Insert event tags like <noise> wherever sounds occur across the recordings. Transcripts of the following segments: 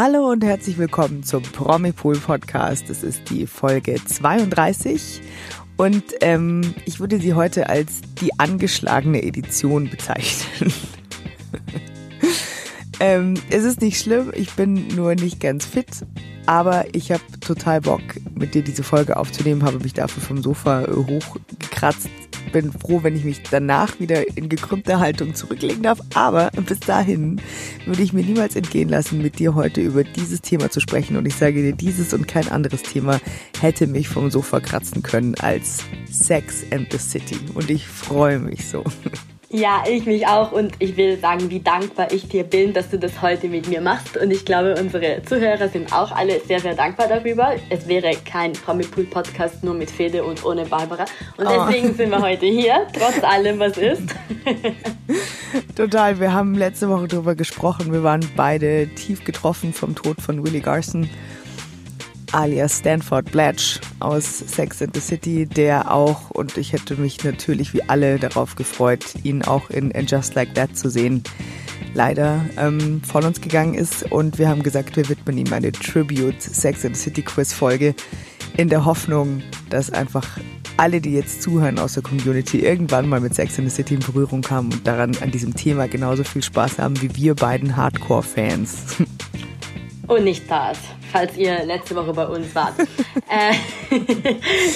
Hallo und herzlich willkommen zum Promipool Podcast. Es ist die Folge 32 und ähm, ich würde sie heute als die angeschlagene Edition bezeichnen. <laughs> ähm, es ist nicht schlimm, ich bin nur nicht ganz fit, aber ich habe total Bock, mit dir diese Folge aufzunehmen, habe mich dafür vom Sofa hochgekratzt, bin froh, wenn ich mich danach wieder in gekrümmter Haltung zurücklegen darf. Aber bis dahin würde ich mir niemals entgehen lassen, mit dir heute über dieses Thema zu sprechen. Und ich sage dir, dieses und kein anderes Thema hätte mich vom Sofa kratzen können als Sex and the City. Und ich freue mich so. <laughs> Ja, ich mich auch und ich will sagen, wie dankbar ich dir bin, dass du das heute mit mir machst. Und ich glaube, unsere Zuhörer sind auch alle sehr, sehr dankbar darüber. Es wäre kein Promipool-Podcast nur mit Fede und ohne Barbara. Und oh. deswegen sind wir heute hier, <laughs> trotz allem, was ist. Total, wir haben letzte Woche darüber gesprochen. Wir waren beide tief getroffen vom Tod von Willie Garson alias Stanford Blatch aus Sex and the City, der auch, und ich hätte mich natürlich wie alle darauf gefreut, ihn auch in And Just Like That zu sehen, leider ähm, von uns gegangen ist. Und wir haben gesagt, wir widmen ihm eine Tribute Sex and the City Quiz Folge in der Hoffnung, dass einfach alle, die jetzt zuhören aus der Community, irgendwann mal mit Sex and the City in Berührung kamen und daran an diesem Thema genauso viel Spaß haben wie wir beiden Hardcore-Fans. <laughs> Und nicht das falls ihr letzte Woche bei uns wart. <laughs> äh,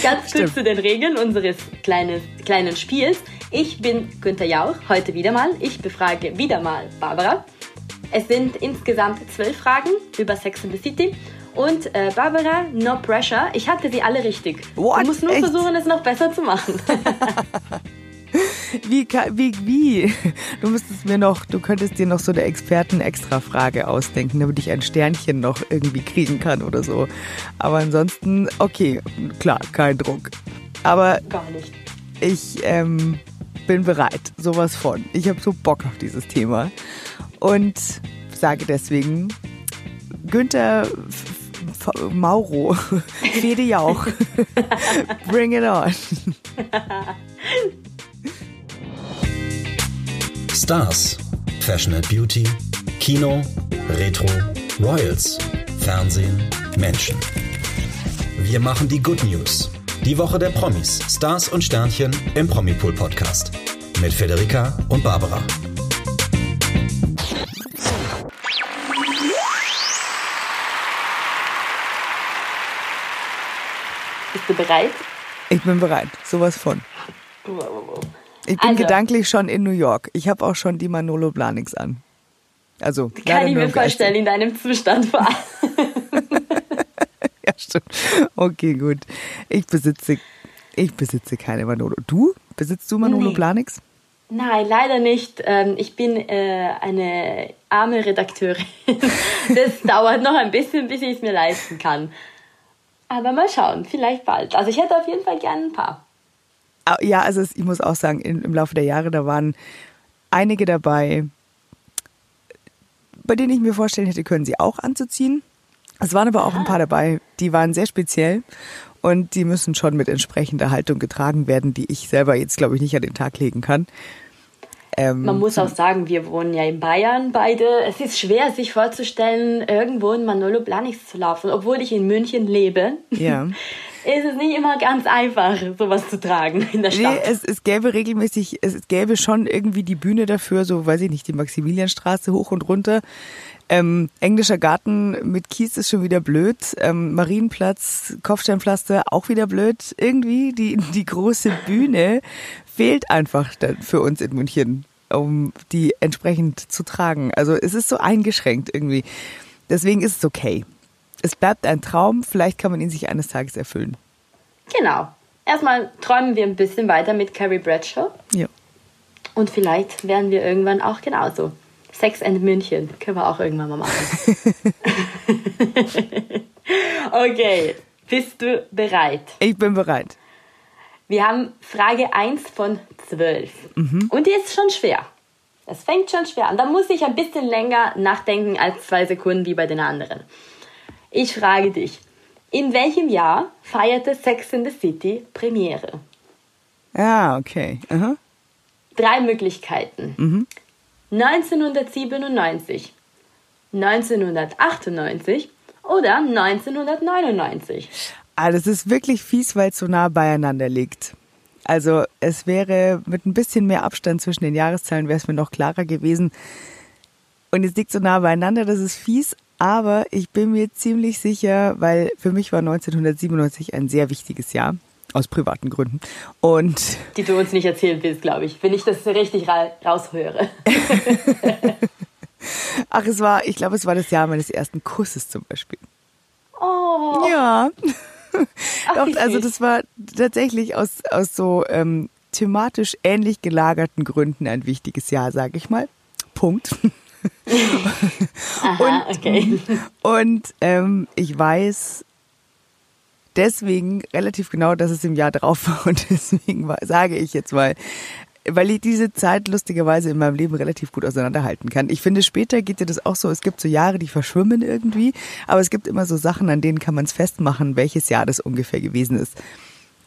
ganz Stimmt. kurz zu den Regeln unseres kleines, kleinen Spiels. Ich bin Günther Jauch, heute wieder mal. Ich befrage wieder mal Barbara. Es sind insgesamt zwölf Fragen über Sex and the City. Und äh, Barbara, no pressure. Ich hatte sie alle richtig. What? Du musst nur Echt? versuchen, es noch besser zu machen. <laughs> <laughs> Wie, wie, wie? Du müsstest mir noch, du könntest dir noch so eine Experten-Extra-Frage ausdenken, damit ich ein Sternchen noch irgendwie kriegen kann oder so. Aber ansonsten, okay, klar, kein Druck. Aber Gar nicht. ich ähm, bin bereit, sowas von. Ich habe so Bock auf dieses Thema und sage deswegen, Günther Mauro, <laughs> Fede Jauch, <laughs> bring it on. <laughs> Stars, Fashion and Beauty, Kino, Retro, Royals, Fernsehen, Menschen. Wir machen die Good News. Die Woche der Promis, Stars und Sternchen im Promipool Podcast. Mit Federica und Barbara. Bist du bereit? Ich bin bereit. Sowas von. Wow, wow, wow. Ich bin also, gedanklich schon in New York. Ich habe auch schon die Manolo Blahniks an. Also, kann ich mir vorstellen, in deinem Zustand vor allem. <laughs> ja, stimmt. Okay, gut. Ich besitze, ich besitze keine Manolo. Du? Besitzt du Manolo nee. Planix? Nein, leider nicht. Ähm, ich bin äh, eine arme Redakteurin. <laughs> Das dauert noch ein bisschen, bis ich es mir leisten kann. Aber mal schauen, vielleicht bald. Also ich hätte auf jeden Fall gerne ein paar. Ah, ja, also ich muss auch sagen, im Laufe der Jahre, da waren einige dabei, bei denen ich mir vorstellen hätte können, sie auch anzuziehen. Es waren aber auch ein paar dabei, die waren sehr speziell und die müssen schon mit entsprechender Haltung getragen werden, die ich selber jetzt, glaube ich, nicht an den Tag legen kann. Ähm, Man muss auch sagen, wir wohnen ja in Bayern beide. Es ist schwer, sich vorzustellen, irgendwo in Manolo Blahniks zu laufen, obwohl ich in München lebe. Ja. <laughs> ist es nicht immer ganz einfach, sowas zu tragen in der Stadt. Nee, es, es gäbe regelmäßig, es gäbe schon irgendwie die Bühne dafür, so weiß ich nicht, die Maximilianstraße hoch und runter. Ähm, englischer Garten mit Kies ist schon wieder blöd. Ähm, Marienplatz, Kopfsteinpflaster auch wieder blöd. Irgendwie die, die große Bühne fehlt einfach für uns in München, um die entsprechend zu tragen. Also es ist so eingeschränkt irgendwie. Deswegen ist es okay es bleibt ein Traum, vielleicht kann man ihn sich eines Tages erfüllen. Genau. Erstmal träumen wir ein bisschen weiter mit Carrie Bradshaw. Ja. Und vielleicht werden wir irgendwann auch genauso. Sex and München können wir auch irgendwann mal machen. <laughs> okay, bist du bereit? Ich bin bereit. Wir haben Frage 1 von 12. Mhm. Und die ist schon schwer. Es fängt schon schwer an. Da muss ich ein bisschen länger nachdenken als zwei Sekunden wie bei den anderen. Ich frage dich, in welchem Jahr feierte Sex in the City Premiere? Ja, okay. Aha. Drei Möglichkeiten. Mhm. 1997, 1998 oder 1999? Ah, das ist wirklich fies, weil es so nah beieinander liegt. Also es wäre mit ein bisschen mehr Abstand zwischen den Jahreszahlen wäre es mir noch klarer gewesen. Und es liegt so nah beieinander, das ist fies, aber ich bin mir ziemlich sicher, weil für mich war 1997 ein sehr wichtiges Jahr. Aus privaten Gründen. Und die du uns nicht erzählen willst, glaube ich, wenn ich das richtig ra raushöre. <laughs> Ach, es war, ich glaube, es war das Jahr meines ersten Kusses zum Beispiel. Oh. Ja. Ach, Doch, also das war tatsächlich aus, aus so ähm, thematisch ähnlich gelagerten Gründen ein wichtiges Jahr, sage ich mal. Punkt. Aha, und, okay. Und ähm, ich weiß deswegen relativ genau, dass es im Jahr drauf war und deswegen war, sage ich jetzt mal, weil ich diese Zeit lustigerweise in meinem Leben relativ gut auseinanderhalten kann. Ich finde, später geht dir das auch so, es gibt so Jahre, die verschwimmen irgendwie, aber es gibt immer so Sachen, an denen kann man es festmachen, welches Jahr das ungefähr gewesen ist.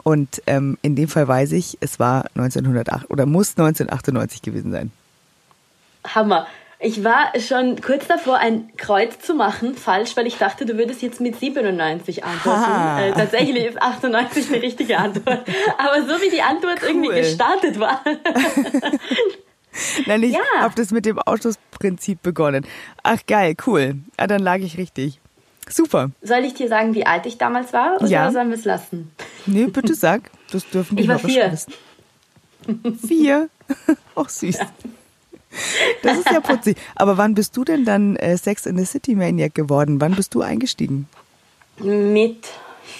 Und ähm, in dem Fall weiß ich, es war 1908 oder muss 1998 gewesen sein. Hammer. Ich war schon kurz davor, ein Kreuz zu machen, falsch, weil ich dachte, du würdest jetzt mit 97 antworten. Äh, tatsächlich ist 98 die richtige Antwort. Aber so wie die Antwort cool. irgendwie gestartet war. Nein, ich ja. habe das mit dem Ausschlussprinzip begonnen. Ach geil, cool. Ja, dann lag ich richtig. Super. Soll ich dir sagen, wie alt ich damals war? Oder ja. sollen wir es lassen? Nee, bitte sag. Das dürfen <laughs> die Ich war vier. Wissen. Vier? <laughs> Ach, süß. Ja. Das ist ja putzig. Aber wann bist du denn dann äh, Sex in the City Maniac geworden? Wann bist du eingestiegen? Mit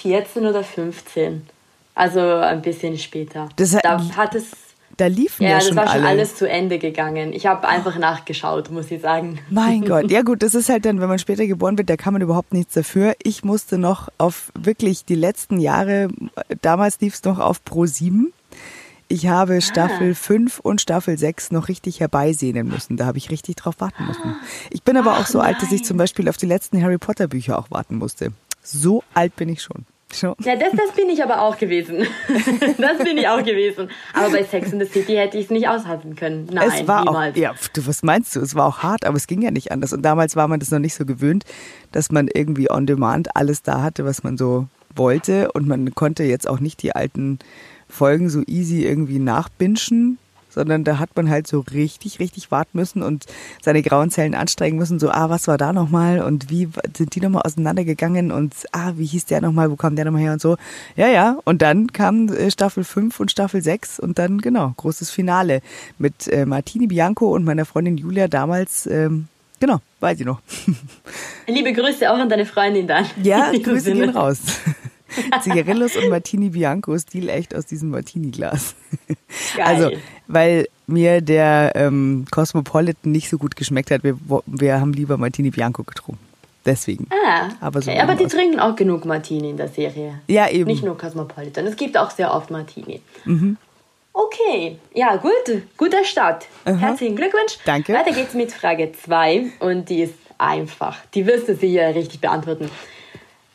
14 oder 15. Also ein bisschen später. Das hat, da hat es da liefen ja, ja schon das war schon alle. alles zu Ende gegangen. Ich habe einfach nachgeschaut, muss ich sagen. Mein <laughs> Gott, ja gut, das ist halt dann, wenn man später geboren wird, da kann man überhaupt nichts dafür. Ich musste noch auf wirklich die letzten Jahre, damals lief es noch auf Pro 7 ich habe Staffel ah. 5 und Staffel 6 noch richtig herbeisehnen müssen. Da habe ich richtig drauf warten müssen. Ich bin aber Ach, auch so nein. alt, dass ich zum Beispiel auf die letzten Harry Potter Bücher auch warten musste. So alt bin ich schon. schon. Ja, das, das bin ich aber auch gewesen. <laughs> das bin ich auch gewesen. Aber bei Sex in the City hätte ich es nicht aushalten können. Nein, es war niemals. Auch, ja, du, was meinst du? Es war auch hart, aber es ging ja nicht anders. Und damals war man das noch nicht so gewöhnt, dass man irgendwie on demand alles da hatte, was man so wollte. Und man konnte jetzt auch nicht die alten Folgen so easy irgendwie nachbinschen, sondern da hat man halt so richtig, richtig warten müssen und seine grauen Zellen anstrengen müssen, so, ah, was war da nochmal und wie sind die nochmal auseinandergegangen und ah, wie hieß der nochmal, wo kam der nochmal her und so. Ja, ja, und dann kam äh, Staffel 5 und Staffel 6 und dann, genau, großes Finale mit äh, Martini Bianco und meiner Freundin Julia damals, ähm, genau, weiß ich noch. <laughs> Liebe Grüße auch an deine Freundin dann. Ja, <laughs> Grüße gehen raus. <laughs> Zigarillos und Martini Bianco, Stil echt aus diesem Martini-Glas. Also, weil mir der ähm, Cosmopolitan nicht so gut geschmeckt hat. Wir, wir haben lieber Martini Bianco getrunken. Deswegen. Ah, aber, so okay. aber die trinken auch genug Martini in der Serie. Ja, eben. Nicht nur Cosmopolitan. Es gibt auch sehr oft Martini. Mhm. Okay, ja, gut. Guter Start. Aha. Herzlichen Glückwunsch. Danke. Weiter geht's mit Frage 2 und die ist einfach. Die wirst du sicher richtig beantworten.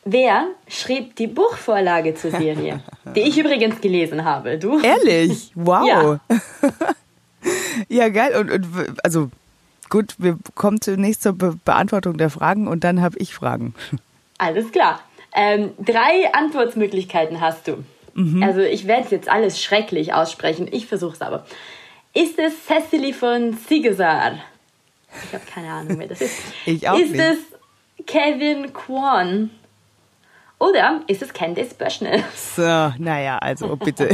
Wer schrieb die Buchvorlage zur Serie? <laughs> die ich übrigens gelesen habe. Du? Ehrlich? Wow. Ja, <laughs> ja geil. Und, und also gut, wir kommen zunächst zur Be Beantwortung der Fragen und dann habe ich Fragen. <laughs> Alles klar. Ähm, drei Antwortmöglichkeiten hast du. Mhm. Also ich werde jetzt alles schrecklich aussprechen. Ich versuche es aber. Ist es Cecily von Sigesar? Ich habe keine Ahnung, wer das ist. Ich auch ist nicht. es Kevin Kwan? Oder ist es Candice Böschnell? So, naja, also bitte.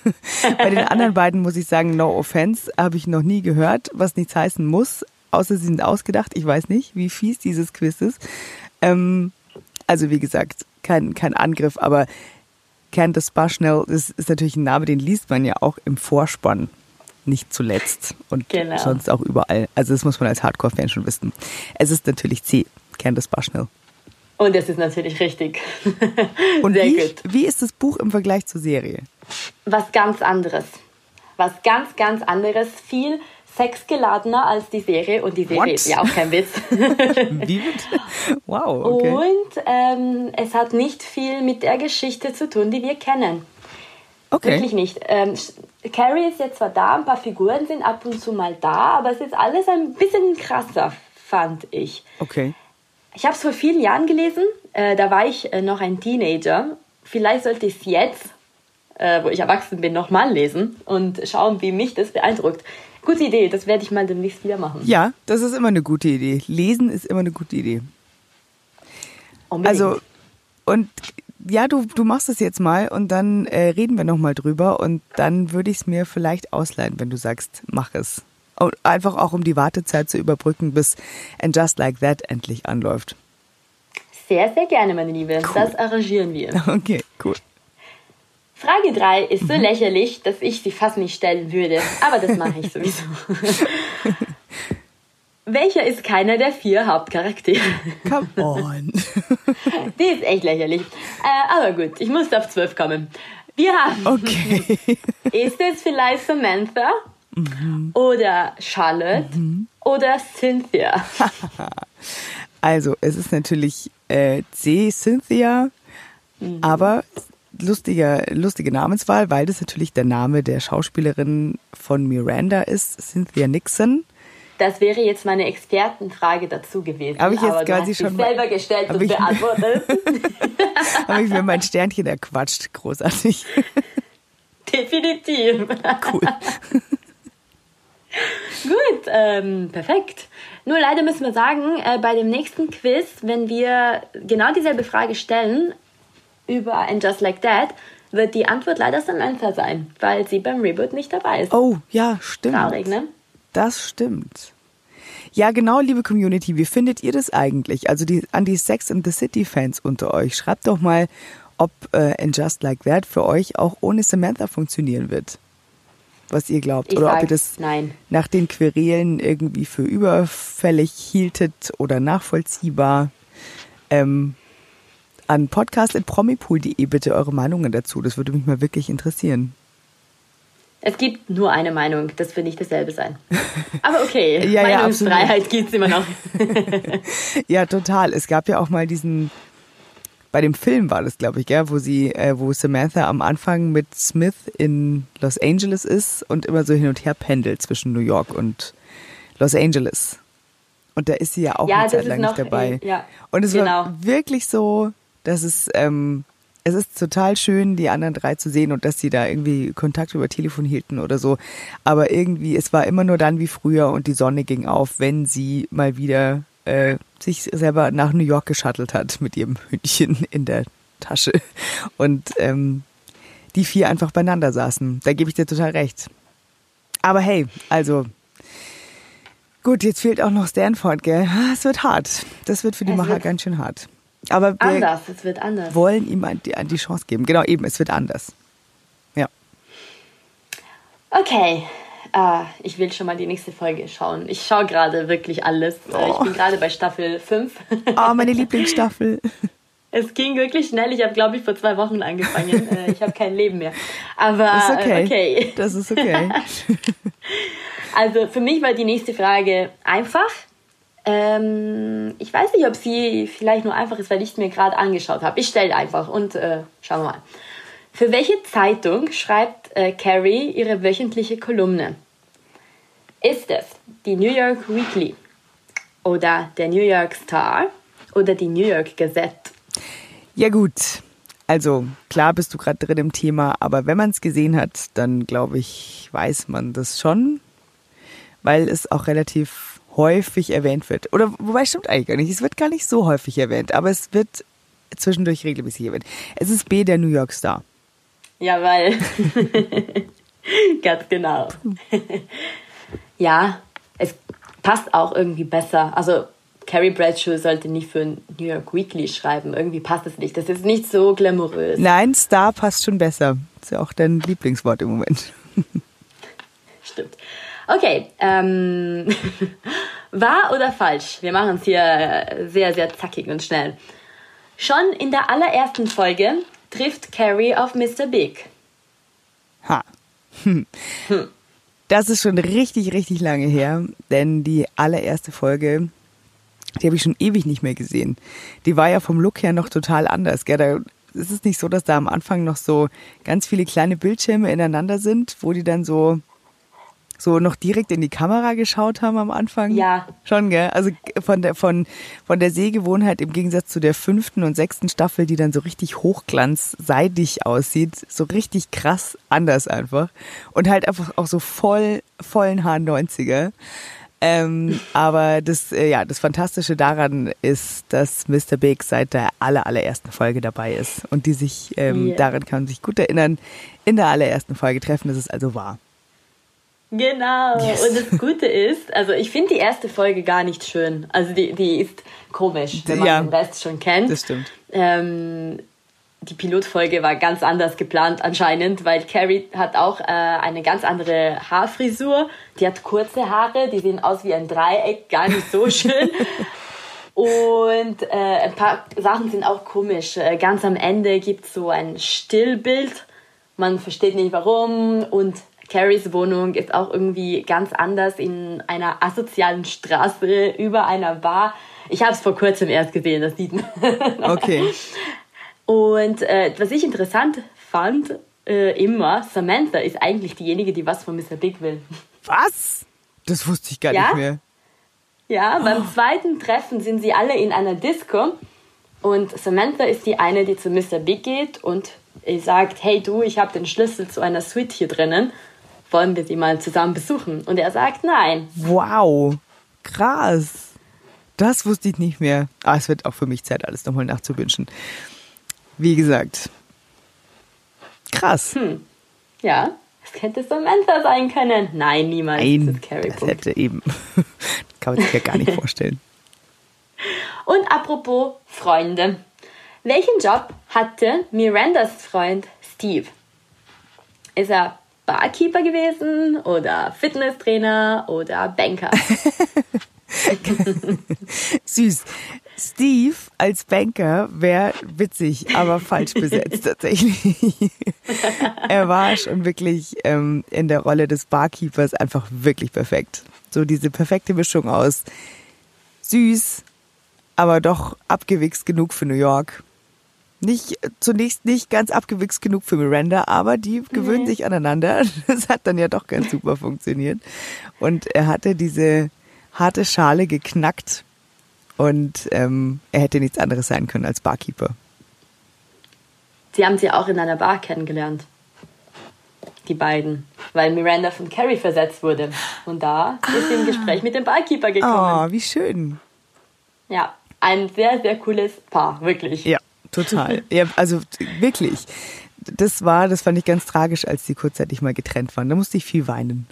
<laughs> Bei den anderen beiden muss ich sagen, no offense, habe ich noch nie gehört, was nichts heißen muss, außer sie sind ausgedacht. Ich weiß nicht, wie fies dieses Quiz ist. Ähm, also wie gesagt, kein, kein Angriff, aber Candice Bushnell ist, ist natürlich ein Name, den liest man ja auch im Vorspann nicht zuletzt und genau. sonst auch überall. Also das muss man als Hardcore-Fan schon wissen. Es ist natürlich C, Candice Bushnell. Und das ist natürlich richtig. <laughs> Und Sehr wie, gut. wie ist das Buch im Vergleich zur Serie? Was ganz anderes. Was ganz, ganz anderes. Viel sexgeladener als die Serie. Und die Serie What? ist ja auch kein Witz. <laughs> wie Wow, okay. Und ähm, es hat nicht viel mit der Geschichte zu tun, die wir kennen. Okay. Wirklich nicht. Ähm, Carrie ist jetzt zwar da, ein paar Figuren sind ab und zu mal da, aber es ist alles ein bisschen krasser, fand ich. Okay. Ich habe es vor vielen Jahren gelesen. Äh, da war ich äh, noch ein Teenager. Vielleicht sollte ich es jetzt, äh, wo ich erwachsen bin, nochmal lesen und schauen, wie mich das beeindruckt. Gute Idee, das werde ich mal demnächst wieder machen. Ja, das ist immer eine gute Idee. Lesen ist immer eine gute Idee. Unbedingt. Also, und ja, du, du machst es jetzt mal und dann äh, reden wir nochmal drüber und dann würde ich es mir vielleicht ausleihen, wenn du sagst, mach es. Und einfach auch, um die Wartezeit zu überbrücken, bis And Just Like That endlich anläuft. Sehr, sehr gerne, meine Liebe. Das arrangieren wir. <laughs> Okay, cool. Frage 3 ist so lächerlich, dass ich sie fast nicht stellen würde. Aber das mache ich sowieso. <laughs> Welcher ist keiner der vier Hauptcharaktere? Come on. <laughs> Die ist echt lächerlich. Äh, aber gut, ich musste auf 12 kommen. Wir haben. Okay. Ist es vielleicht Samantha? Oder Charlotte? Oder Cynthia? <laughs> Also, es ist natürlich äh, C. Cynthia, aber lustiger, lustige Namenswahl, weil das natürlich der Name der Schauspielerin von Miranda ist, Cynthia Nixon. Das wäre jetzt meine Expertenfrage dazu gewesen. Habe ich jetzt aber quasi schon selber gestellt und ich- beantwortet. <laughs> Habe ich mir mein Sternchen erquatscht. Großartig. <laughs> Definitiv. Cool. Gut, ähm, perfekt. Nur leider müssen wir sagen, äh, bei dem nächsten Quiz, wenn wir genau dieselbe Frage stellen über And Just Like That, wird die Antwort leider Samantha sein, weil sie beim Reboot nicht dabei ist. Oh, ja, stimmt. Traurig, ne? Das stimmt. Ja, genau, liebe Community, wie findet ihr das eigentlich? Also die, an die Sex and the City Fans unter euch, schreibt doch mal, ob äh, And Just Like That für euch auch ohne Samantha funktionieren wird. Was ihr glaubt. Ich oder ob ihr das nein. nach den Querelen irgendwie für überfällig hieltet oder nachvollziehbar. Ähm, an podcast.promipool.de bitte eure Meinungen dazu. Das würde mich mal wirklich interessieren. Es gibt nur eine Meinung, das wird nicht dasselbe sein. <laughs> Aber okay, Ja, ja, Meinungsfreiheit gibt's immer noch. <laughs> Ja, total. Es gab ja auch mal diesen, bei dem Film war das, glaube ich, gell, wo sie, äh, wo Samantha am Anfang mit Smith in Los Angeles ist und immer so hin und her pendelt zwischen New York und Los Angeles. Und da ist sie ja auch Ja, eine Zeit lang noch, nicht dabei. äh, ja, und es genau. war wirklich so, dass es, ähm, es ist total schön, die anderen drei zu sehen und dass sie da irgendwie Kontakt über Telefon hielten oder so. Aber irgendwie, es war immer nur dann wie früher und die Sonne ging auf, wenn sie mal wieder äh, sich selber nach New York geschattelt hat mit ihrem Hündchen in der Tasche. Und ähm, die vier einfach beieinander saßen. Da gebe ich dir total recht. Aber hey, also gut, jetzt fehlt auch noch Stanford, gell? Es wird hart. Das wird für die Es Macher ganz schön hart. Aber wir Anders, es wird anders. wollen ihm an die, an die Chance geben. Genau, eben, es wird anders. Ja. Okay, äh, ich will schon mal die nächste Folge schauen. Ich schaue gerade wirklich alles. Äh, Ich Oh. bin gerade bei Staffel 5. Oh, meine Lieblingsstaffel. <laughs> Es ging wirklich schnell. Ich habe, glaube ich, vor zwei Wochen angefangen. <laughs> Äh, ich habe kein Leben mehr. Aber Ist okay. äh, okay. Das ist okay. <laughs> Also für mich war die nächste Frage einfach. Ähm, ich weiß nicht, ob sie vielleicht nur einfach ist, weil ich es mir gerade angeschaut habe. Ich stelle einfach und äh, schauen wir mal. Für welche Zeitung schreibt äh, Carrie ihre wöchentliche Kolumne? Ist es die New York Weekly oder der New York Star oder die New York Gazette? Ja gut, also klar bist du gerade drin im Thema, aber wenn man es gesehen hat, dann glaube ich, weiß man das schon, weil es auch relativ häufig erwähnt wird. Oder wobei stimmt eigentlich gar nicht, es wird gar nicht so häufig erwähnt, aber es wird zwischendurch regelmäßig erwähnt. Es ist B, der New York Star. Ja, weil. <laughs> Ganz genau. <laughs> ja, es passt auch irgendwie besser. Also, Carrie Bradshaw sollte nicht für New York Weekly schreiben. Irgendwie passt es nicht. Das ist nicht so glamourös. Nein, Star passt schon besser. Ist ja auch dein Lieblingswort im Moment. <laughs> Stimmt. Okay, ähm, wahr oder falsch? Wir machen es hier sehr, sehr zackig und schnell. Schon in der allerersten Folge trifft Carrie auf Mr. Big. Ha. Hm. Das ist schon richtig, richtig lange her, denn die allererste Folge, die habe ich schon ewig nicht mehr gesehen. Die war ja vom Look her noch total anders. Gell? Da ist es nicht so, dass da am Anfang noch so ganz viele kleine Bildschirme ineinander sind, wo die dann so so noch direkt in die Kamera geschaut haben am Anfang? Ja. Schon, gell? Also von der, von, von der Sehgewohnheit im Gegensatz zu der fünften und sechsten Staffel, die dann so richtig hochglanzseidig aussieht, so richtig krass anders einfach. Und halt einfach auch so voll, vollen Haar 90er. Ähm, aber das, äh, ja, das Fantastische daran ist, dass Mr. Big seit der aller, allerersten Folge dabei ist. Und die sich, ähm, Yeah. daran kann man sich gut erinnern, in der allerersten Folge treffen. Das ist also wahr. Genau. Yes. Und das Gute ist, also ich finde die erste Folge gar nicht schön. Also die, die ist komisch, wenn man Ja. den Rest schon kennt. Das stimmt. Ähm, die Pilotfolge war ganz anders geplant anscheinend, weil Carrie hat auch äh, eine ganz andere Haarfrisur. Die hat kurze Haare, die sehen aus wie ein Dreieck, gar nicht so <laughs> schön. Und äh, ein paar Sachen sind auch komisch. Äh, ganz am Ende gibt es so ein Stillbild. Man versteht nicht warum. Und Carries Wohnung ist auch irgendwie ganz anders in einer asozialen Straße über einer Bar. Ich habe es vor kurzem erst gesehen, das sieht man. <laughs> Okay. Und äh, was ich interessant fand, äh, immer, Samantha ist eigentlich diejenige, die was von Mr. Big will. Was? Das wusste ich gar Ja? nicht mehr. Ja, beim zweiten Treffen sind sie alle in einer Disco und Samantha ist die eine, die zu Mr. Big geht und er sagt, hey du, ich habe den Schlüssel zu einer Suite hier drinnen, wollen wir sie mal zusammen besuchen? Und er sagt, nein. Wow. Krass. Das wusste ich nicht mehr. Ah, es wird auch für mich Zeit, alles nochmal nachzuwünschen. Wie gesagt. Krass. Hm. Ja, es hätte Samantha sein können. Nein, niemals. Nein, das das hätte eben. <laughs> Kann man sich ja gar nicht <laughs> vorstellen. Und apropos Freunde. Welchen Job hatte Mirandas Freund Steve? Ist er Barkeeper gewesen oder Fitnesstrainer oder Banker? <laughs> <laughs> Süß. Steve als Banker wäre witzig, aber falsch besetzt <laughs> tatsächlich. er war schon wirklich ähm, in der Rolle des Barkeepers einfach wirklich perfekt. So diese perfekte Mischung aus süß, aber doch abgewichst genug für New York. Nicht, zunächst nicht ganz abgewichst genug für Miranda, aber die gewöhnen sich aneinander. <laughs> Das hat dann ja doch ganz super funktioniert. Und er hatte diese harte Schale geknackt und ähm, er hätte nichts anderes sein können als Barkeeper. Sie haben sie auch in einer Bar kennengelernt. Die beiden. Weil Miranda von Carrie versetzt wurde. Und da ist sie im Gespräch mit dem Barkeeper gekommen. Oh, wie schön. Ja, ein sehr, sehr cooles Paar, wirklich. Ja, total. <laughs> ja, also wirklich. Das war, das fand ich ganz tragisch, als die kurzzeitig mal getrennt waren. Da musste ich viel weinen.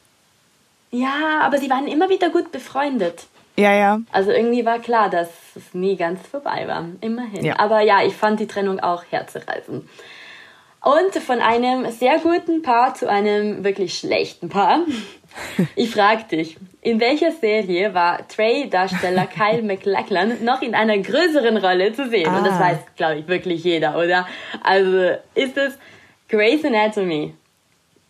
Ja, aber sie waren immer wieder gut befreundet. Ja, ja. Also irgendwie war klar, dass es nie ganz vorbei war. Immerhin. Ja. Aber ja, ich fand die Trennung auch herzerreißend. Und von einem sehr guten Paar zu einem wirklich schlechten Paar. <laughs> Ich frag dich, in welcher Serie war Trey-Darsteller <laughs> Kyle MacLachlan noch in einer größeren Rolle zu sehen? Und das Ah. weiß, glaube ich, wirklich jeder, oder? Also ist es Grey's Anatomy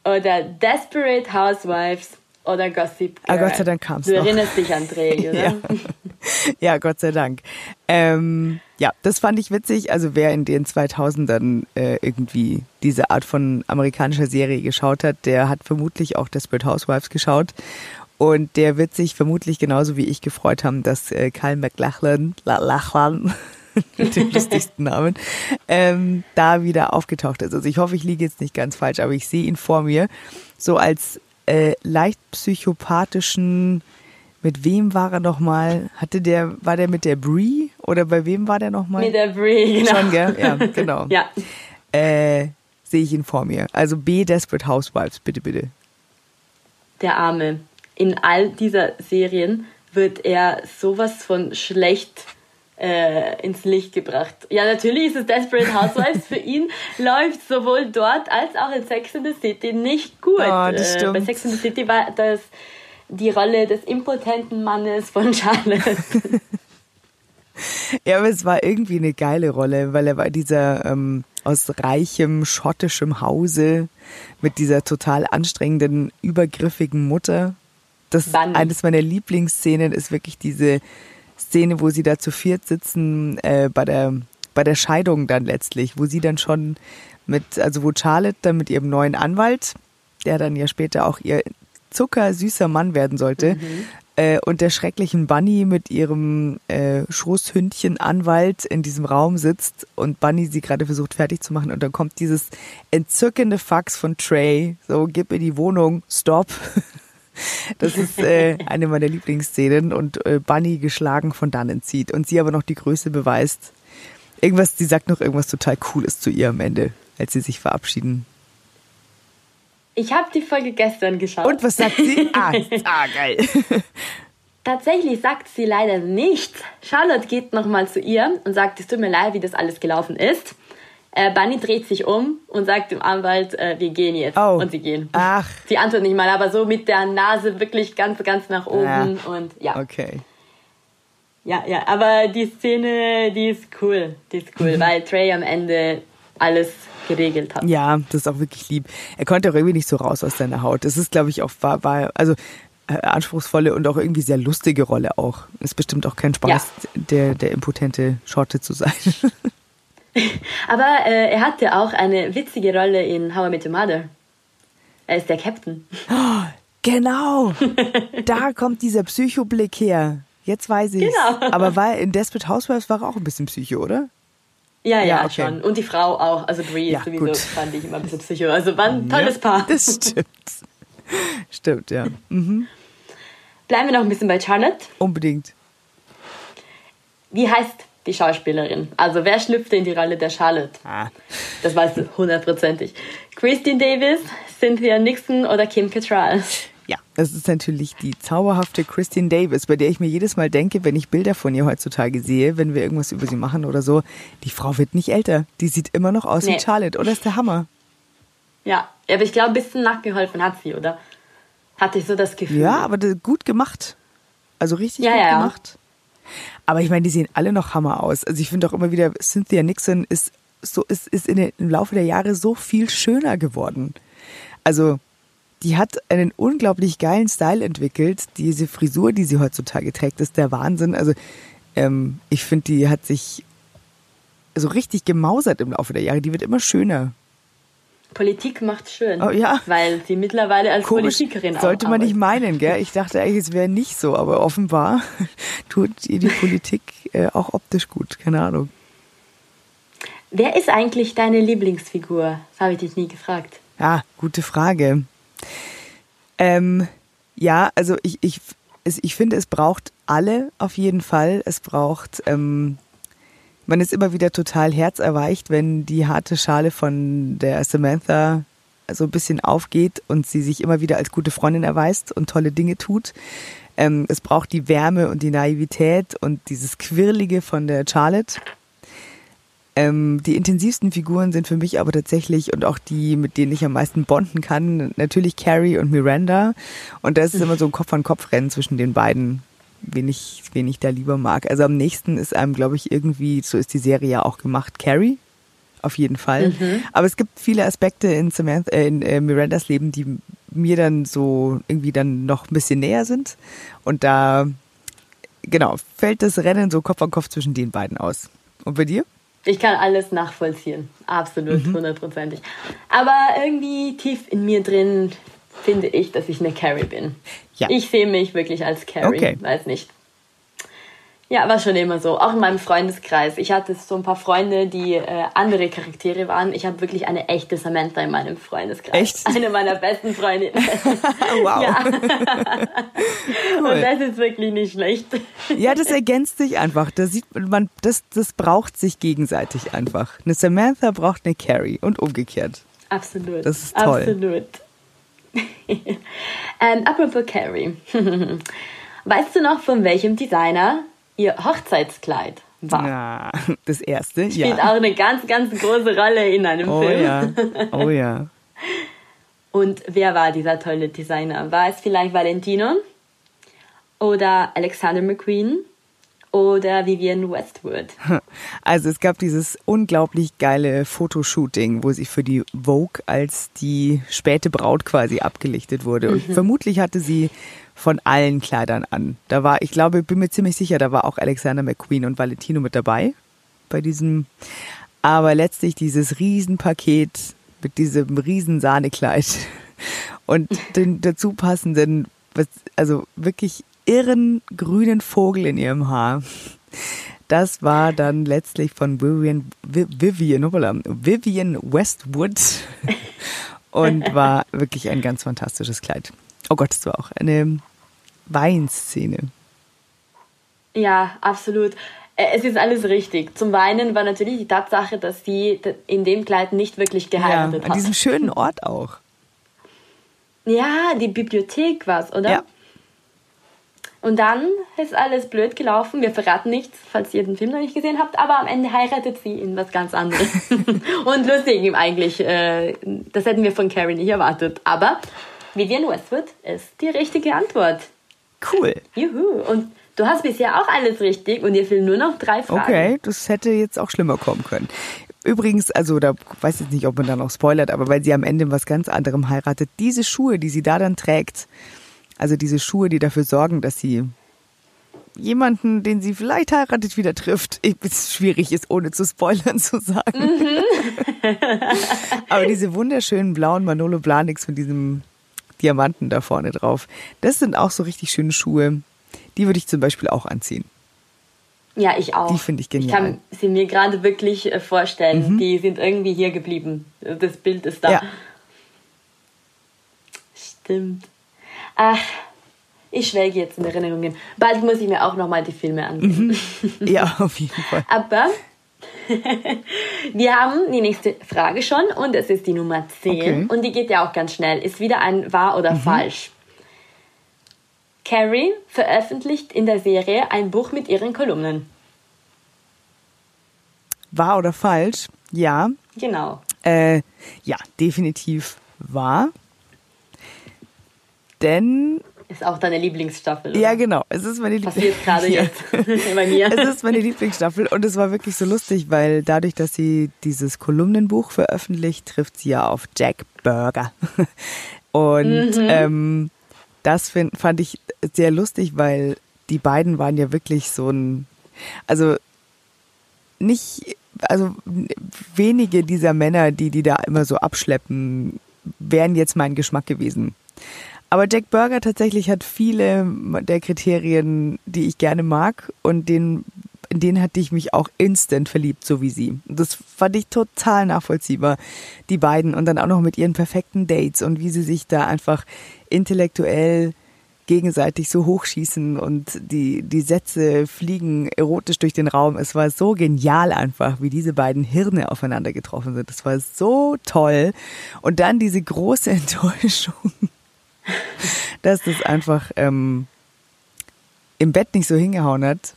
oder Desperate Housewives oder Gossip Ah, Girl? Gott sei Dank kam's Du noch. erinnerst dich an Trey, <laughs> oder? Ja. ja, Gott sei Dank. Ähm, ja, das fand ich witzig. Also wer in den 2000ern äh, irgendwie diese Art von amerikanischer Serie geschaut hat, der hat vermutlich auch Desperate Housewives geschaut. Und der wird sich vermutlich genauso wie ich gefreut haben, dass äh, Kyle MacLachlan, La- Lachlan, <laughs> mit dem lustigsten Namen, ähm, da wieder aufgetaucht ist. Also ich hoffe, ich liege jetzt nicht ganz falsch, aber ich sehe ihn vor mir so als äh, leicht psychopathischen mit wem war er nochmal? Hatte der, war der mit der Brie? Oder bei wem war der nochmal? Mit der Brie, genau. Schon, gell? Ja, <laughs> genau. Ja, Äh, sehe ich ihn vor mir. Also B Desperate Housewives, bitte, bitte. der Arme. In all dieser Serien wird er sowas von schlecht äh, ins Licht gebracht. Ja, natürlich ist es Desperate Housewives. <laughs> Für ihn läuft sowohl dort als auch in Sex in the City nicht gut. Oh, das Äh, stimmt. bei Sex in the City war das die Rolle des impotenten Mannes von Charlotte. <laughs> Ja, aber es war irgendwie eine geile Rolle, weil er war dieser ähm, aus reichem schottischem Hause mit dieser total anstrengenden, übergriffigen Mutter. Das Bunny. eines meiner Lieblingsszenen ist wirklich diese Szene, wo sie da zu viert sitzen äh, bei der bei der Scheidung dann letztlich, wo sie dann schon mit, also wo Charlotte dann mit ihrem neuen Anwalt, der dann ja später auch ihr zuckersüßer Mann werden sollte. Mhm. Äh, und der schrecklichen Bunny mit ihrem äh, Schoßhündchen-Anwalt in diesem Raum sitzt und Bunny sie gerade versucht fertig zu machen und dann kommt dieses entzückende Fax von Trey, so gib mir die Wohnung, stop. <laughs> Das ist äh, eine meiner Lieblingsszenen und äh, Bunny geschlagen von dannen zieht und sie aber noch die Größe beweist. Irgendwas, sie sagt noch irgendwas total Cooles zu ihr am Ende, als sie sich verabschieden. Ich habe die Folge gestern geschaut. Und was sagt sie? <laughs> Ah, ah geil. Tatsächlich sagt sie leider nichts. Charlotte geht nochmal zu ihr und sagt, es tut mir leid, wie das alles gelaufen ist. Äh, Bunny dreht sich um und sagt dem Anwalt, äh, wir gehen jetzt. Oh. Und sie gehen. Ach. Sie antwortet nicht mal, aber so mit der Nase wirklich ganz, ganz nach oben. Ja. Und ja. Okay. Ja, ja, aber die Szene, die ist cool. Die ist cool, mhm. weil Trey am Ende alles geregelt hat. Ja, das ist auch wirklich lieb. Er konnte auch irgendwie nicht so raus aus seiner Haut. Das ist, glaube ich, auch, war, war also äh, anspruchsvolle und auch irgendwie sehr lustige Rolle auch. Ist bestimmt auch kein Spaß, ja. der, der impotente Schorte zu sein. <laughs> <laughs> Aber äh, er hatte auch eine witzige Rolle in How I Met Your Mother. Er ist der Captain. Oh, genau. <laughs> da kommt dieser Psychoblick her. Jetzt weiß ich. Genau. Aber war in Desperate Housewives war er auch ein bisschen Psycho, oder? Ja, ja, ja okay. schon. Und die Frau auch. Also Brie ja, sowieso gut. fand ich immer ein bisschen psycho. Also war ein tolles ja, Paar. Das stimmt. Stimmt, ja. Mhm. Bleiben wir noch ein bisschen bei Charlotte. Unbedingt. Wie heißt die Schauspielerin? Also wer schlüpfte in die Rolle der Charlotte? Ah. Das weißt du hundertprozentig. Christine Davis, Cynthia Nixon oder Kim Cattrall? Ja, das ist natürlich die zauberhafte Christine Davis, bei der ich mir jedes Mal denke, wenn ich Bilder von ihr heutzutage sehe, wenn wir irgendwas über sie machen oder so, die Frau wird nicht älter. Die sieht immer noch aus nee. wie Charlotte, oder ist der Hammer? Ja, aber ich glaube, ein bisschen nachgeholfen hat sie, oder? Hatte ich so das Gefühl. Ja, aber gut gemacht. Also richtig ja, gut ja. gemacht. Aber ich meine, die sehen alle noch Hammer aus. Also ich finde auch immer wieder, Cynthia Nixon ist so, ist, ist in den, im Laufe der Jahre so viel schöner geworden. Also die hat einen unglaublich geilen Style entwickelt. Diese Frisur, die sie heutzutage trägt, ist der Wahnsinn. Also ähm, ich finde, die hat sich so richtig gemausert im Laufe der Jahre. Die wird immer schöner. Politik macht schön. Oh, ja. Weil sie mittlerweile als Komisch, Politikerin Sollte man nicht meinen, gell? Ich dachte eigentlich, es wäre nicht so, aber offenbar <laughs> tut ihr die Politik äh, auch optisch gut. Keine Ahnung. Wer ist eigentlich deine Lieblingsfigur? Das habe ich dich nie gefragt. Ja, gute Frage. Ähm, ja, also ich, ich, ich finde, es braucht alle auf jeden Fall. Es braucht, ähm, man ist immer wieder total herzerweicht, wenn die harte Schale von der Samantha so ein bisschen aufgeht und sie sich immer wieder als gute Freundin erweist und tolle Dinge tut. Ähm, es braucht die Wärme und die Naivität und dieses Quirlige von der Charlotte. Ähm, die intensivsten Figuren sind für mich aber tatsächlich und auch die, mit denen ich am meisten bonden kann, natürlich Carrie und Miranda. Und da ist immer so ein Kopf-an-Kopf-Rennen zwischen den beiden, wen ich, wen ich da lieber mag. Also am nächsten ist einem, glaube ich, irgendwie, so ist die Serie ja auch gemacht, Carrie. Auf jeden Fall. Mhm. Aber es gibt viele Aspekte in, Samantha, äh, in äh, Mirandas Leben, die mir dann so irgendwie dann noch ein bisschen näher sind. Und da, genau, fällt das Rennen so Kopf an Kopf zwischen den beiden aus. Und bei dir? Ich kann alles nachvollziehen. Absolut, mhm. hundertprozentig. Aber irgendwie tief in mir drin finde ich, dass ich eine Carrie bin. Ja. Ich sehe mich wirklich als Carrie. Okay. Weiß nicht. Ja, war schon immer so. Auch in meinem Freundeskreis. Ich hatte so ein paar Freunde, die äh, andere Charaktere waren. Ich habe wirklich eine echte Samantha in meinem Freundeskreis. Echt? <laughs> Eine meiner besten Freundinnen. <laughs> wow. Ja. cool. <laughs> Und das ist wirklich nicht schlecht. ja, das ergänzt sich einfach. Da sieht man, das, das braucht sich gegenseitig einfach. Eine Samantha braucht eine Carrie und umgekehrt. Absolut. Das ist toll. Absolut. <laughs> ähm, apropos Carrie. <laughs> weißt du noch, von welchem Designer ihr Hochzeitskleid war. Ja, das erste, Spielt ja. auch eine ganz, ganz große Rolle in einem oh, Film. Ja. <laughs> Oh ja. Und wer war dieser tolle Designer? War es vielleicht Valentino? Oder Alexander McQueen? Oder Vivienne Westwood? <laughs> Also es gab dieses unglaublich geile Fotoshooting, wo sie für die Vogue als die späte Braut quasi abgelichtet wurde. Und mhm. vermutlich hatte sie von allen Kleidern an. Da war, ich glaube, bin mir ziemlich sicher, da war auch Alexander McQueen und Valentino mit dabei bei diesem. Aber letztlich dieses Riesenpaket mit diesem riesen Sahnekleid <laughs> und den dazu passenden, also wirklich irren grünen Vogel in ihrem Haar. Das war dann letztlich von Vivian, Vivian, Vivian Westwood <laughs> und war wirklich ein ganz fantastisches Kleid. Oh Gott, es war auch eine Weinszene. Ja, absolut. Es ist alles richtig. Zum Weinen war natürlich die Tatsache, dass sie in dem Kleid nicht wirklich geheiratet ja, hat. An diesem schönen Ort auch. Ja, die Bibliothek war es, oder? Ja. Und dann ist alles blöd gelaufen. Wir verraten nichts, falls ihr den Film noch nicht gesehen habt, aber am Ende heiratet sie in was ganz anderes. <laughs> und lustig eigentlich. Äh, das hätten wir von Carrie nicht erwartet. Aber Vivian Westwood ist die richtige Antwort. Cool. Juhu. Und du hast bisher auch alles richtig und dir fehlen nur noch drei Fragen. Okay, das hätte jetzt auch schlimmer kommen können. Übrigens, also da weiß ich nicht, ob man da noch spoilert, aber weil sie am Ende was ganz anderem heiratet, diese Schuhe, die sie da dann trägt, also diese Schuhe, die dafür sorgen, dass sie jemanden, den sie vielleicht heiratet, wieder trifft. Es schwierig ist, ohne zu spoilern zu sagen. Mhm. <laughs> Aber diese wunderschönen blauen Manolo Blahniks mit diesem Diamanten da vorne drauf, das sind auch so richtig schöne Schuhe. Die würde ich zum Beispiel auch anziehen. Ja, ich auch. Die finde ich genial. Ich kann sie mir gerade wirklich äh, vorstellen. Mhm. Die sind irgendwie hier geblieben. Das Bild ist da. Ja. Stimmt. Ach, ich schwelge jetzt in Erinnerungen. Bald muss ich mir auch nochmal die Filme ansehen. Mhm. <laughs> Ja, auf jeden Fall. Aber <laughs> wir haben die nächste Frage schon und es ist die Nummer 10 okay. und die geht ja auch ganz schnell. Ist wieder ein wahr oder mhm. falsch. Carrie veröffentlicht in der Serie ein Buch mit ihren Kolumnen. Wahr oder falsch? Ja. Genau. Äh, ja, definitiv wahr. Denn ist auch deine Lieblingsstaffel. Oder? Ja, genau. Es ist meine Lieblingsstaffel. Passiert gerade <laughs> jetzt <laughs> bei mir. Es ist meine Lieblingsstaffel und es war wirklich so lustig, weil dadurch, dass sie dieses Kolumnenbuch veröffentlicht, trifft sie ja auf Jack Burger. <laughs> Und mhm. ähm, das find, fand ich sehr lustig, weil die beiden waren ja wirklich so ein, also nicht, also wenige dieser Männer, die die da immer so abschleppen, wären jetzt mein Geschmack gewesen. Aber Jack Burger tatsächlich hat viele der Kriterien, die ich gerne mag und den, in denen hatte ich mich auch instant verliebt, so wie sie. Das fand ich total nachvollziehbar, die beiden und dann auch noch mit ihren perfekten Dates und wie sie sich da einfach intellektuell gegenseitig so hochschießen und die, die Sätze fliegen erotisch durch den Raum. Es war so genial einfach, wie diese beiden Hirne aufeinander getroffen sind. Das war so toll. Und dann diese große <laughs> Enttäuschung <laughs> dass das einfach ähm, im Bett nicht so hingehauen hat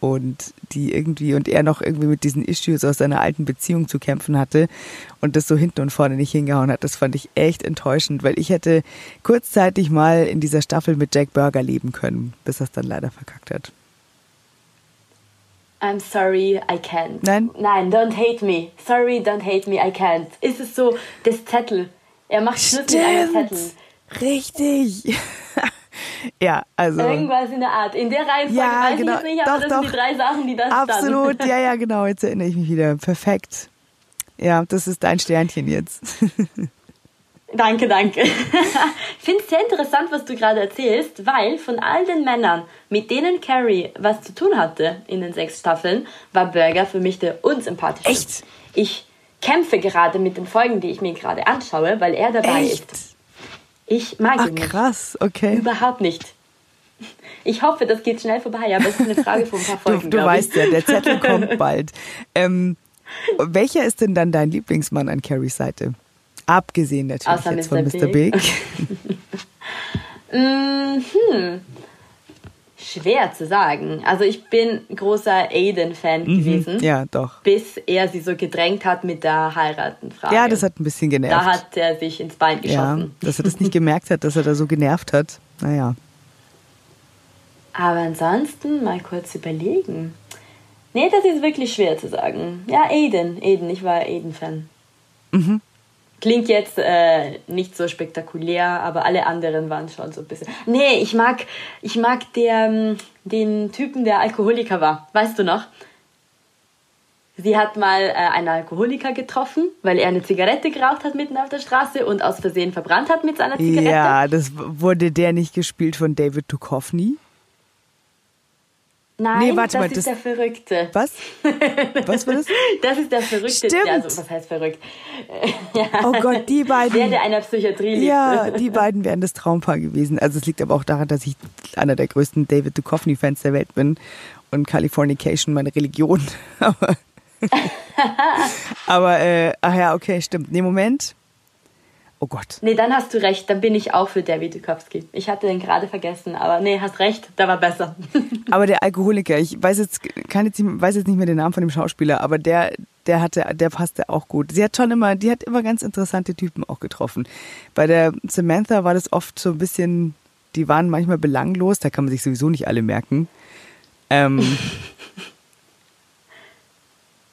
und die irgendwie und er noch irgendwie mit diesen Issues aus seiner alten Beziehung zu kämpfen hatte und das so hinten und vorne nicht hingehauen hat. Das fand ich echt enttäuschend, weil ich hätte kurzzeitig mal in dieser Staffel mit Jack Burger leben können, bis er es dann leider verkackt hat. I'm sorry, I can't. Nein? Nein, don't hate me. Sorry, don't hate me, I can't. Ist es so, das Zettel. Er macht Schluss mit einem Zettel. Richtig. <laughs> ja, also. Irgendwas in der Art. In der Reihenfolge ja, weiß genau. ich nicht, aber doch, das doch. sind die drei Sachen, die da Absolut, <laughs> ja, ja, genau. Jetzt erinnere ich mich wieder. Perfekt. Ja, das ist dein Sternchen jetzt. <laughs> Danke, danke. ich finde es sehr interessant, was du gerade erzählst, weil von all den Männern, mit denen Carrie was zu tun hatte in den sechs Staffeln, war Burger für mich der unsympathischste. Echt? Ich kämpfe gerade mit den Folgen, die ich mir gerade anschaue, weil er dabei Echt? ist. Ich mag Ach, ihn nicht. krass, okay. Überhaupt nicht. Ich hoffe, das geht schnell vorbei, aber es ist eine Frage von ein paar Folgen. Du, du weißt ja, der Zettel <laughs> kommt bald. Ähm, welcher ist denn dann dein Lieblingsmann an Carries Seite? Abgesehen natürlich Außer jetzt Mr. von Mr. Big. Big. <laughs> mhm schwer zu sagen. Also ich bin großer Aiden-Fan mhm, gewesen. Ja, doch. Bis er sie so gedrängt hat mit der Heiratenfrage. Ja, das hat ein bisschen genervt. Da hat er sich ins Bein geschossen. Ja, dass er das nicht gemerkt hat, dass er da so genervt hat. Naja. Aber ansonsten mal kurz überlegen. Nee, das ist wirklich schwer zu sagen. Ja, Aiden. Aiden, ich war Aiden-Fan. Mhm. Klingt jetzt äh, nicht so spektakulär, aber alle anderen waren schon so ein bisschen. Nee, ich mag, ich mag der, ähm, den Typen, der Alkoholiker war. Weißt du noch? Sie hat mal äh, einen Alkoholiker getroffen, weil er eine Zigarette geraucht hat mitten auf der Straße und aus Versehen verbrannt hat mit seiner Zigarette. Ja, das wurde der nicht gespielt von David Duchovny. Nein, Nee, warte das mal, ist das- der Verrückte. Was? Was war das? <laughs> Das ist der Verrückte. Stimmt. Ja, also, was heißt verrückt? <laughs> Oh Gott, die Der, beiden. der einer Psychiatrie liegt. Ja, die beiden wären das Traumpaar gewesen. Also es liegt aber auch daran, dass ich einer der größten David Duchovny-Fans der Welt bin und Californication meine Religion. <laughs> Aber, aber äh, ach ja, okay, stimmt. Nee, Moment. Oh Gott. Nee, dann hast du recht. Dann bin ich auch für David Duchovny. Ich hatte den gerade vergessen, aber nee, hast recht. Da war besser. <laughs> Aber der Alkoholiker, ich weiß jetzt, kann jetzt, nicht- weiß jetzt nicht mehr den Namen von dem Schauspieler, aber der, der hatte, der passte auch gut. Sie hat schon immer, die hat immer ganz interessante Typen auch getroffen. Bei der Samantha war das oft so ein bisschen, die waren manchmal belanglos, da kann man sich sowieso nicht alle merken. Ähm, <laughs>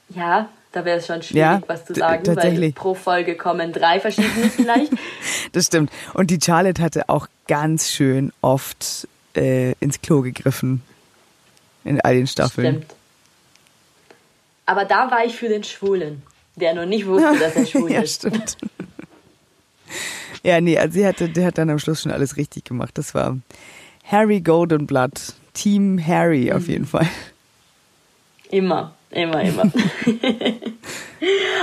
Ja, da wäre es schon schwierig, Ja, was zu sagen, weil tatsächlich. pro Folge kommen drei verschiedene vielleicht. <laughs> das stimmt. Und die Charlotte hatte auch ganz schön oft äh, ins Klo gegriffen. In all den Staffeln. Stimmt. Aber da war ich für den Schwulen, der noch nicht wusste, dass er <laughs> schwul ja, ist. stimmt. ja, nee, also sie hatte, der hat dann am Schluss schon alles richtig gemacht. Das war Harry Goldenblood, Team Harry auf jeden Fall. Immer, immer, immer. <laughs>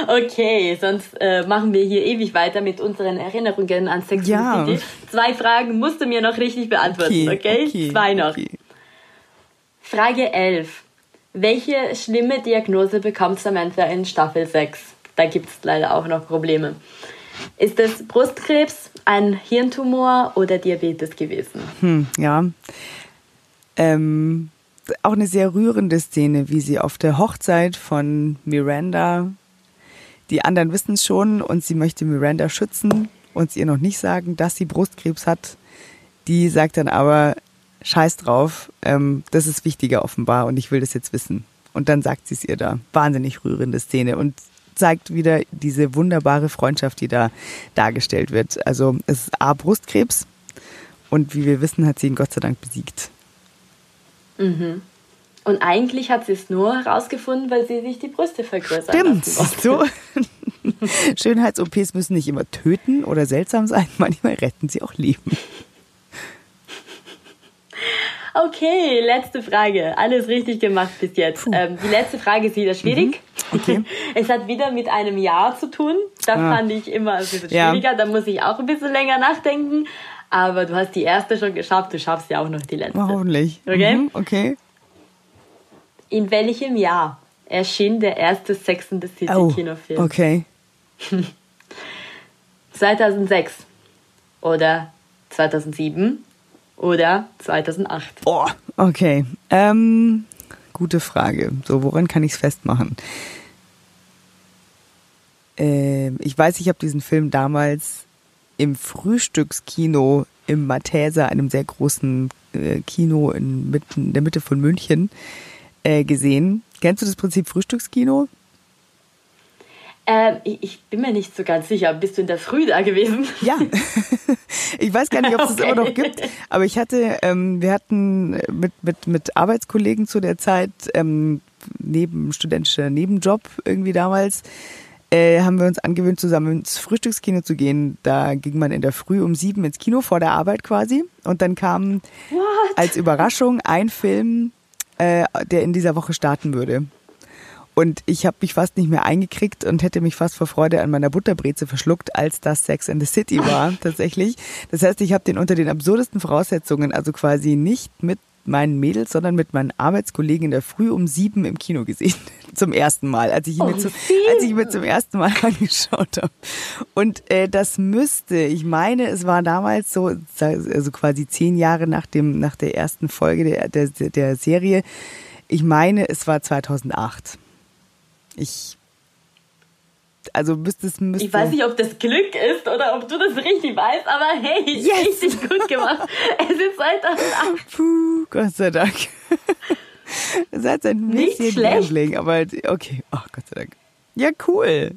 okay, sonst äh, machen wir hier ewig weiter mit unseren Erinnerungen an Sex Ja. City. Zwei Fragen musst du mir noch richtig beantworten, okay? Zwei noch. okay. Frage 11. Welche schlimme Diagnose bekommt Samantha in Staffel 6? Da gibt es leider auch noch Probleme. Ist es Brustkrebs, ein Hirntumor oder Diabetes gewesen? Hm, ja. Ähm, auch eine sehr rührende Szene, wie sie auf der Hochzeit von Miranda, die anderen wissen es schon und sie möchte Miranda schützen und ihr noch nicht sagen, dass sie Brustkrebs hat. Die sagt dann aber, scheiß drauf, ähm, das ist wichtiger offenbar und ich will das jetzt wissen. Und dann sagt sie es ihr da. Wahnsinnig rührende Szene und zeigt wieder diese wunderbare Freundschaft, die da dargestellt wird. Also es ist A, Brustkrebs und wie wir wissen, hat sie ihn Gott sei Dank besiegt. Und eigentlich hat sie es nur herausgefunden, weil sie sich die Brüste vergrößern Stimmt. So. <laughs> Schönheits-OPs müssen nicht immer töten oder seltsam sein, <laughs> manchmal retten sie auch Leben. Okay, letzte Frage. Alles richtig gemacht bis jetzt. Ähm, die letzte Frage ist wieder schwierig. Okay. <laughs> Es hat wieder mit einem Jahr zu tun. Das Ah. fand ich immer ein bisschen Ja. schwieriger. Da muss ich auch ein bisschen länger nachdenken. Aber du hast die erste schon geschafft. Du schaffst ja auch noch die letzte. Hoffentlich. Okay. Mhm, okay. In welchem Jahr erschien der erste Sex in the City Oh, Kinofilm? okay. <laughs> 2006 oder 2007 oder 2008? Oh, okay. Ähm, gute Frage. So, woran kann ich es festmachen? Ähm, ich weiß, ich habe diesen Film damals im Frühstückskino im Matheser, einem sehr großen äh, Kino in, mitten, in der Mitte von München, äh, gesehen. Kennst du das Prinzip Frühstückskino? Ähm, ich, bin mir nicht so ganz sicher. Bist du in der Früh da gewesen? Ja. <laughs> ich weiß gar nicht, ob es das Okay. immer noch gibt, aber ich hatte, ähm, wir hatten mit, mit, mit Arbeitskollegen zu der Zeit, ähm, neben studentischer Nebenjob irgendwie damals, äh, haben wir uns angewöhnt, zusammen ins Frühstückskino zu gehen. Da ging man in der Früh um sieben ins Kino vor der Arbeit quasi. Und dann kam What? als Überraschung ein Film, äh, der in dieser Woche starten würde. Und ich habe mich fast nicht mehr eingekriegt und hätte mich fast vor Freude an meiner Butterbreze verschluckt, als das Sex and the City war, <laughs> tatsächlich. Das heißt, ich habe den unter den absurdesten Voraussetzungen, also quasi nicht mit meinen Mädels, sondern mit meinen Arbeitskollegen in der Früh um sieben im Kino gesehen. Zum ersten Mal, als ich ihn, Um mir, zum, sieben? als ich mir zum ersten Mal <laughs> angeschaut habe. Und äh, das müsste, ich meine, es war damals so, also quasi zehn Jahre nach, dem, nach der ersten Folge der, der, der Serie. Ich meine, es war 2008. Ich, also müsste es, müsste. Ich weiß nicht, ob das Glück ist oder ob du das richtig weißt, aber hey, Yes! richtig gut gemacht. Es ist <laughs> 2008. Puh, Gott sei Dank. <laughs> Ihr seid ein Nicht bisschen. Liebling, aber okay, ach Gott sei Dank. Ja, cool.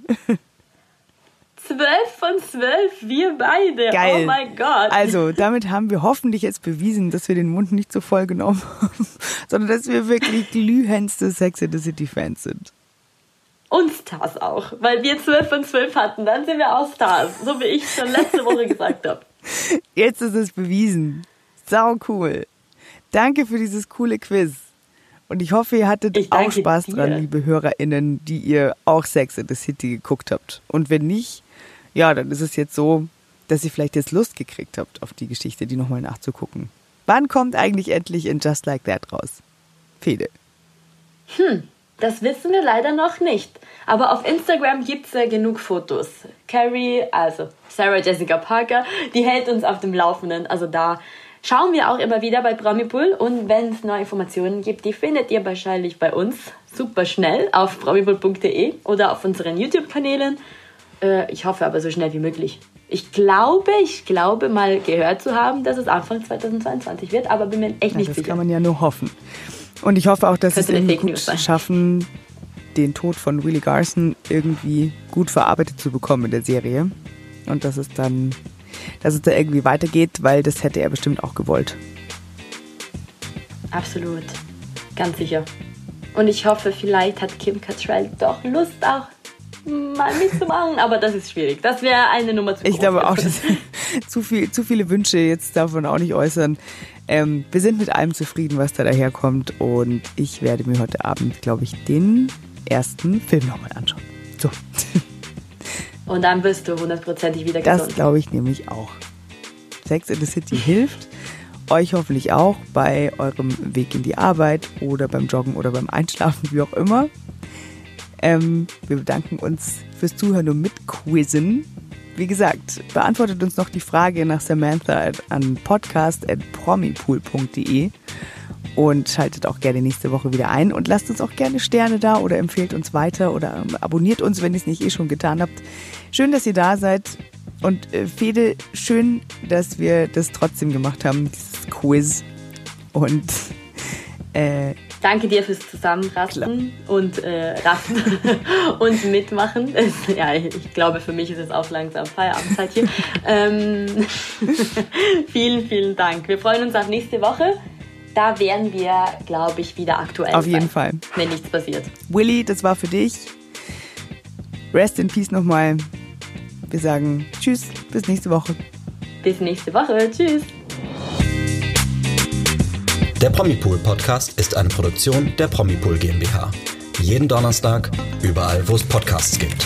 12 von 12, wir beide. Geil. Oh mein Gott. Also, damit haben wir hoffentlich jetzt bewiesen, dass wir den Mund nicht so voll genommen haben, <laughs> sondern dass wir wirklich glühendste Sex in the City Fans sind. Und Stars auch. Weil wir 12 von 12 hatten, dann sind wir auch Stars. So wie ich schon letzte Woche gesagt habe. Jetzt ist es bewiesen. Sau cool. Danke für dieses coole Quiz. Und ich hoffe, ihr hattet auch Spaß dir. dran, liebe HörerInnen, die ihr auch Sex in the City geguckt habt. Und wenn nicht, ja, dann ist es jetzt so, dass ihr vielleicht jetzt Lust gekriegt habt, auf die Geschichte, die nochmal nachzugucken. Wann kommt eigentlich endlich in Just Like That raus? Fede. Hm, das wissen wir leider noch nicht. Aber auf Instagram gibt es ja genug Fotos. Carrie, also Sarah Jessica Parker, die hält uns auf dem Laufenden. Also da schauen wir auch immer wieder bei Promipool und wenn es neue Informationen gibt, die findet ihr wahrscheinlich bei uns super schnell auf promipool.de oder auf unseren YouTube-Kanälen. Äh, ich hoffe aber so schnell wie möglich. Ich glaube, ich glaube mal gehört zu haben, dass es Anfang 2022 wird, aber bin mir echt nicht das sicher. Das kann man ja nur hoffen. Und ich hoffe auch, dass es irgendwie gut schaffen, den Tod von Willie Garson irgendwie gut verarbeitet zu bekommen in der Serie. Und dass es dann dass es da irgendwie weitergeht, weil das hätte er bestimmt auch gewollt. Absolut. Ganz sicher. Und ich hoffe, vielleicht hat Kim Cattrall doch Lust auch mal mitzumachen, aber das ist schwierig. Das wäre eine Nummer zu Ich glaube auch, dass <laughs> zu, viel, zu viele Wünsche jetzt davon auch nicht äußern. Ähm, wir sind mit allem zufrieden, was da daherkommt und ich werde mir heute Abend, glaube ich, den ersten Film nochmal anschauen. So. <laughs> Und dann bist du hundertprozentig wieder gesund. Das glaube ich nämlich auch. Sex in the City hilft euch hoffentlich auch bei eurem Weg in die Arbeit oder beim Joggen oder beim Einschlafen, wie auch immer. Ähm, wir bedanken uns fürs Zuhören und Mitquizzen. Wie gesagt, beantwortet uns noch die Frage nach Samantha an podcast.promipool.de und schaltet auch gerne nächste Woche wieder ein und lasst uns auch gerne Sterne da oder empfehlt uns weiter oder ähm, abonniert uns, wenn ihr es nicht eh schon getan habt. Schön, dass ihr da seid und äh, Fede, schön, dass wir das trotzdem gemacht haben, dieses Quiz und <laughs> äh, Danke dir fürs Zusammenrasten und äh, Rasten <laughs> und Mitmachen. ja, ich glaube, für mich ist es auch langsam Feierabendzeit hier. <laughs> ähm, vielen, vielen Dank. Wir freuen uns auf nächste Woche da wären wir, glaube ich, wieder aktuell. Auf jeden Fall. Wenn nichts passiert. Willy, das war für dich. Rest in Peace nochmal. Wir sagen Tschüss, bis nächste Woche. Bis nächste Woche. Tschüss. Der Promipool Podcast ist eine Produktion der Promipool GmbH. Jeden Donnerstag, überall, wo es Podcasts gibt.